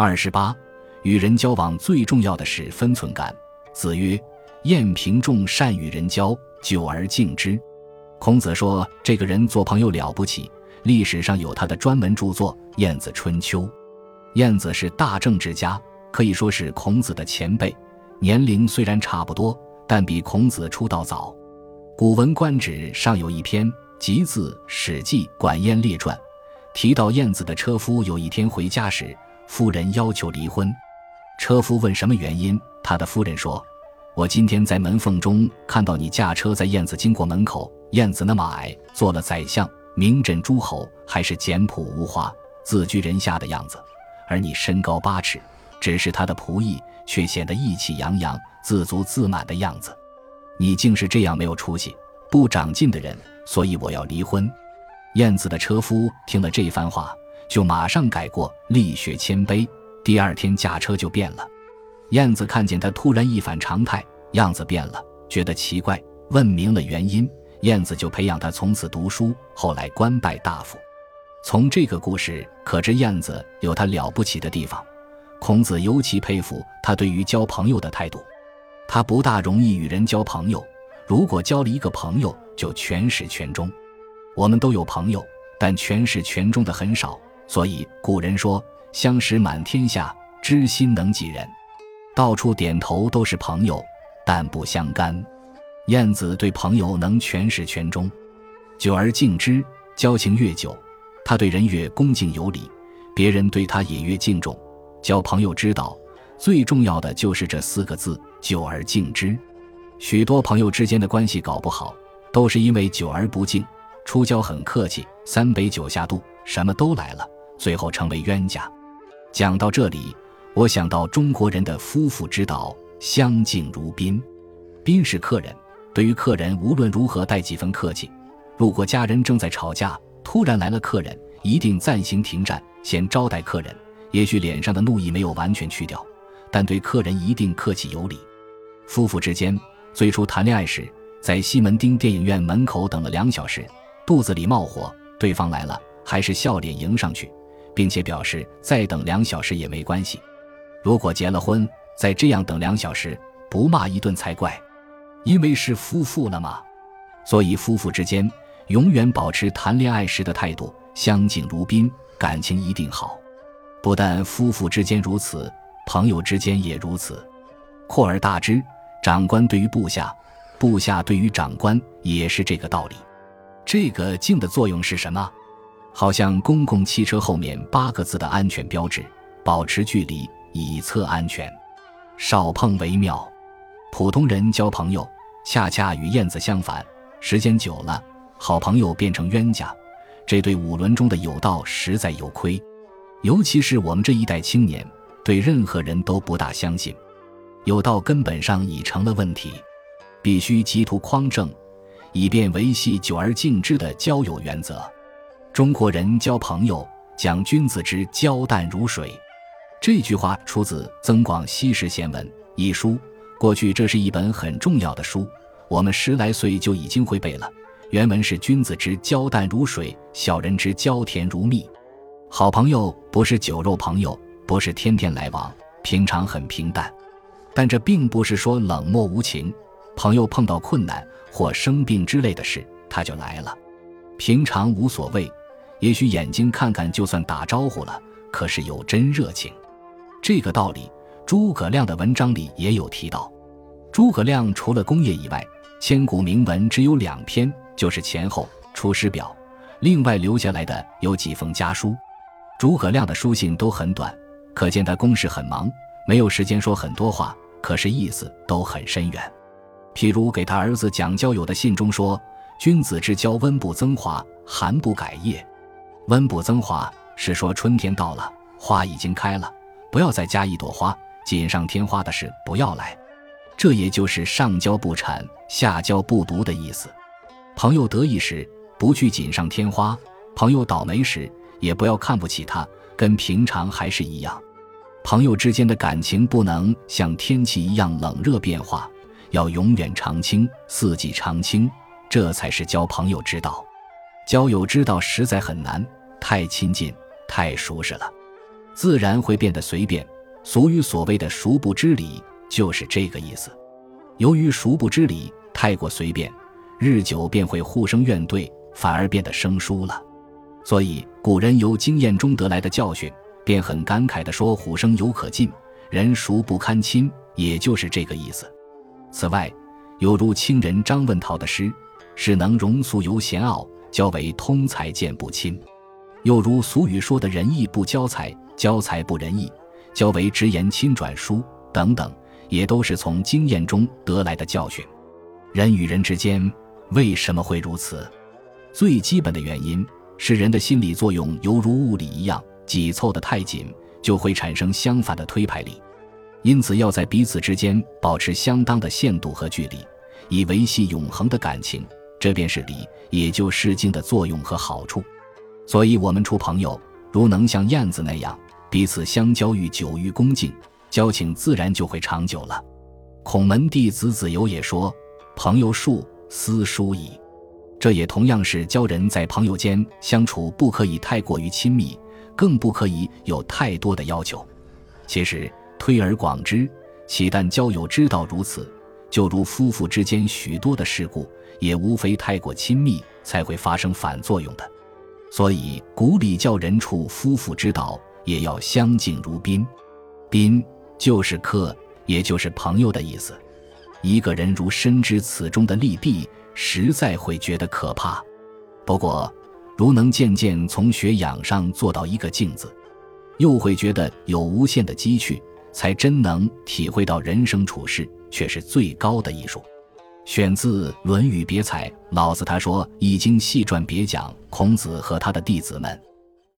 二十八，与人交往最重要的是分寸感。子曰：“晏平仲善与人交，久而敬之。”孔子说：“这个人做朋友了不起。”历史上有他的专门著作《晏子春秋》。晏子是大政治家，可以说是孔子的前辈。年龄虽然差不多，但比孔子出道早。《古文观止》上有一篇《集字史记管晏列传》，提到晏子的车夫有一天回家时，夫人要求离婚。车夫问什么原因，他的夫人说：“我今天在门缝中看到你驾车在燕子经过门口，燕子那么矮，做了宰相。”名震诸侯，还是简朴无华、自居人下的样子；而你身高八尺，只是他的仆役，却显得意气洋洋、自足自满的样子。你竟是这样没有出息、不长进的人，所以我要离婚。燕子的车夫听了这番话，就马上改过，力学谦卑。第二天驾车就变了。燕子看见他突然一反常态，样子变了，觉得奇怪，问明了原因。燕子就培养他从此读书，后来官拜大夫。从这个故事可知，燕子有他了不起的地方。孔子尤其佩服他对于交朋友的态度。他不大容易与人交朋友，如果交了一个朋友，就全始全终。我们都有朋友，但全始全终的很少。所以古人说：“相识满天下，知心能几人？”到处点头都是朋友，但不相干。晏子对朋友能全始全终，久而敬之，交情越久，他对人越恭敬有礼，别人对他也越敬重。交朋友之道，最重要的就是这四个字：久而敬之。许多朋友之间的关系搞不好，都是因为久而不敬。初交很客气，三杯酒下肚，什么都来了，最后成为冤家。讲到这里，我想到中国人的夫妇之道：相敬如宾。宾是客人。对于客人，无论如何带几分客气。如果家人正在吵架，突然来了客人，一定暂行停战，先招待客人。也许脸上的怒意没有完全去掉，但对客人一定客气有礼。夫妇之间最初谈恋爱时，在西门町电影院门口等了两小时，肚子里冒火，对方来了，还是笑脸迎上去，并且表示再等两小时也没关系。如果结了婚，再这样等两小时，不骂一顿才怪。因为是夫妇了嘛，所以夫妇之间永远保持谈恋爱时的态度，相敬如宾，感情一定好。不但夫妇之间如此，朋友之间也如此。扩而大之，长官对于部下，部下对于长官也是这个道理。这个敬的作用是什么？好像公共汽车后面八个字的安全标志：保持距离，以测安全，少碰为妙。普通人交朋友，恰恰与燕子相反。时间久了，好朋友变成冤家，这对五伦中的有道实在有亏。尤其是我们这一代青年，对任何人都不大相信。有道根本上已成了问题，必须急图匡正，以便维系久而敬之的交友原则。中国人交朋友讲君子之交淡如水，这句话出自《增广西史贤文》一书。过去这是一本很重要的书，我们十来岁就已经会背了。原文是“君子之交淡如水，小人之交甜如蜜。”好朋友不是酒肉朋友，不是天天来往，平常很平淡。但这并不是说冷漠无情。朋友碰到困难或生病之类的事，他就来了。平常无所谓，也许眼睛看看就算打招呼了，可是有真热情。这个道理。诸葛亮的文章里也有提到，诸葛亮除了功业以外，千古名文只有两篇，就是前后《出师表》，另外留下来的有几封家书。诸葛亮的书信都很短，可见他公事很忙，没有时间说很多话，可是意思都很深远。譬如给他儿子讲交友的信中说：“君子之交，温不增华，寒不改叶。温补增华是说春天到了，花已经开了，不要再加一朵花。”锦上添花的事不要来，这也就是上交不产，下交不独的意思。朋友得意时不去锦上添花，朋友倒霉时也不要看不起他，跟平常还是一样。朋友之间的感情不能像天气一样冷热变化，要永远常青，四季常青，这才是交朋友之道。交友之道实在很难，太亲近，太熟识了。自然会变得随便。俗语所谓的“熟不知礼”，就是这个意思。由于“熟不知礼”太过随便，日久便会互生怨怼，反而变得生疏了。所以古人由经验中得来的教训，便很感慨地说：“虎生犹可近，人孰不堪亲？”也就是这个意思。此外，犹如清人张问陶的诗：“是能容俗犹嫌傲，交为通才见不亲。”又如俗语说的“仁义不交财，交财不仁义，交为直言亲转疏”等等，也都是从经验中得来的教训。人与人之间为什么会如此？最基本的原因是人的心理作用犹如物理一样，挤凑得太紧，就会产生相反的推排力。因此，要在彼此之间保持相当的限度和距离，以维系永恒的感情，这便是礼，也就《是经》的作用和好处。所以，我们处朋友，如能像燕子那样彼此相交于久于恭敬，交情自然就会长久了。孔门弟子子游也说：“朋友数，斯疏矣。”这也同样是教人在朋友间相处不可以太过于亲密，更不可以有太多的要求。其实。推而广之，岂但交友之道如此，就如夫妇之间许多的事故，也无非太过亲密才会发生反作用的。所以古礼教人处夫妇之道，也要相敬如宾。宾就是客，也就是朋友的意思。一个人如深知此中的利弊，实在会觉得可怕。不过，如能渐渐从学养上做到一个敬字，又会觉得有无限的积蓄。才真能体会到人生处世却是最高的艺术。选自《论语别裁》，老子他说《易经》细传别讲孔子和他的弟子们。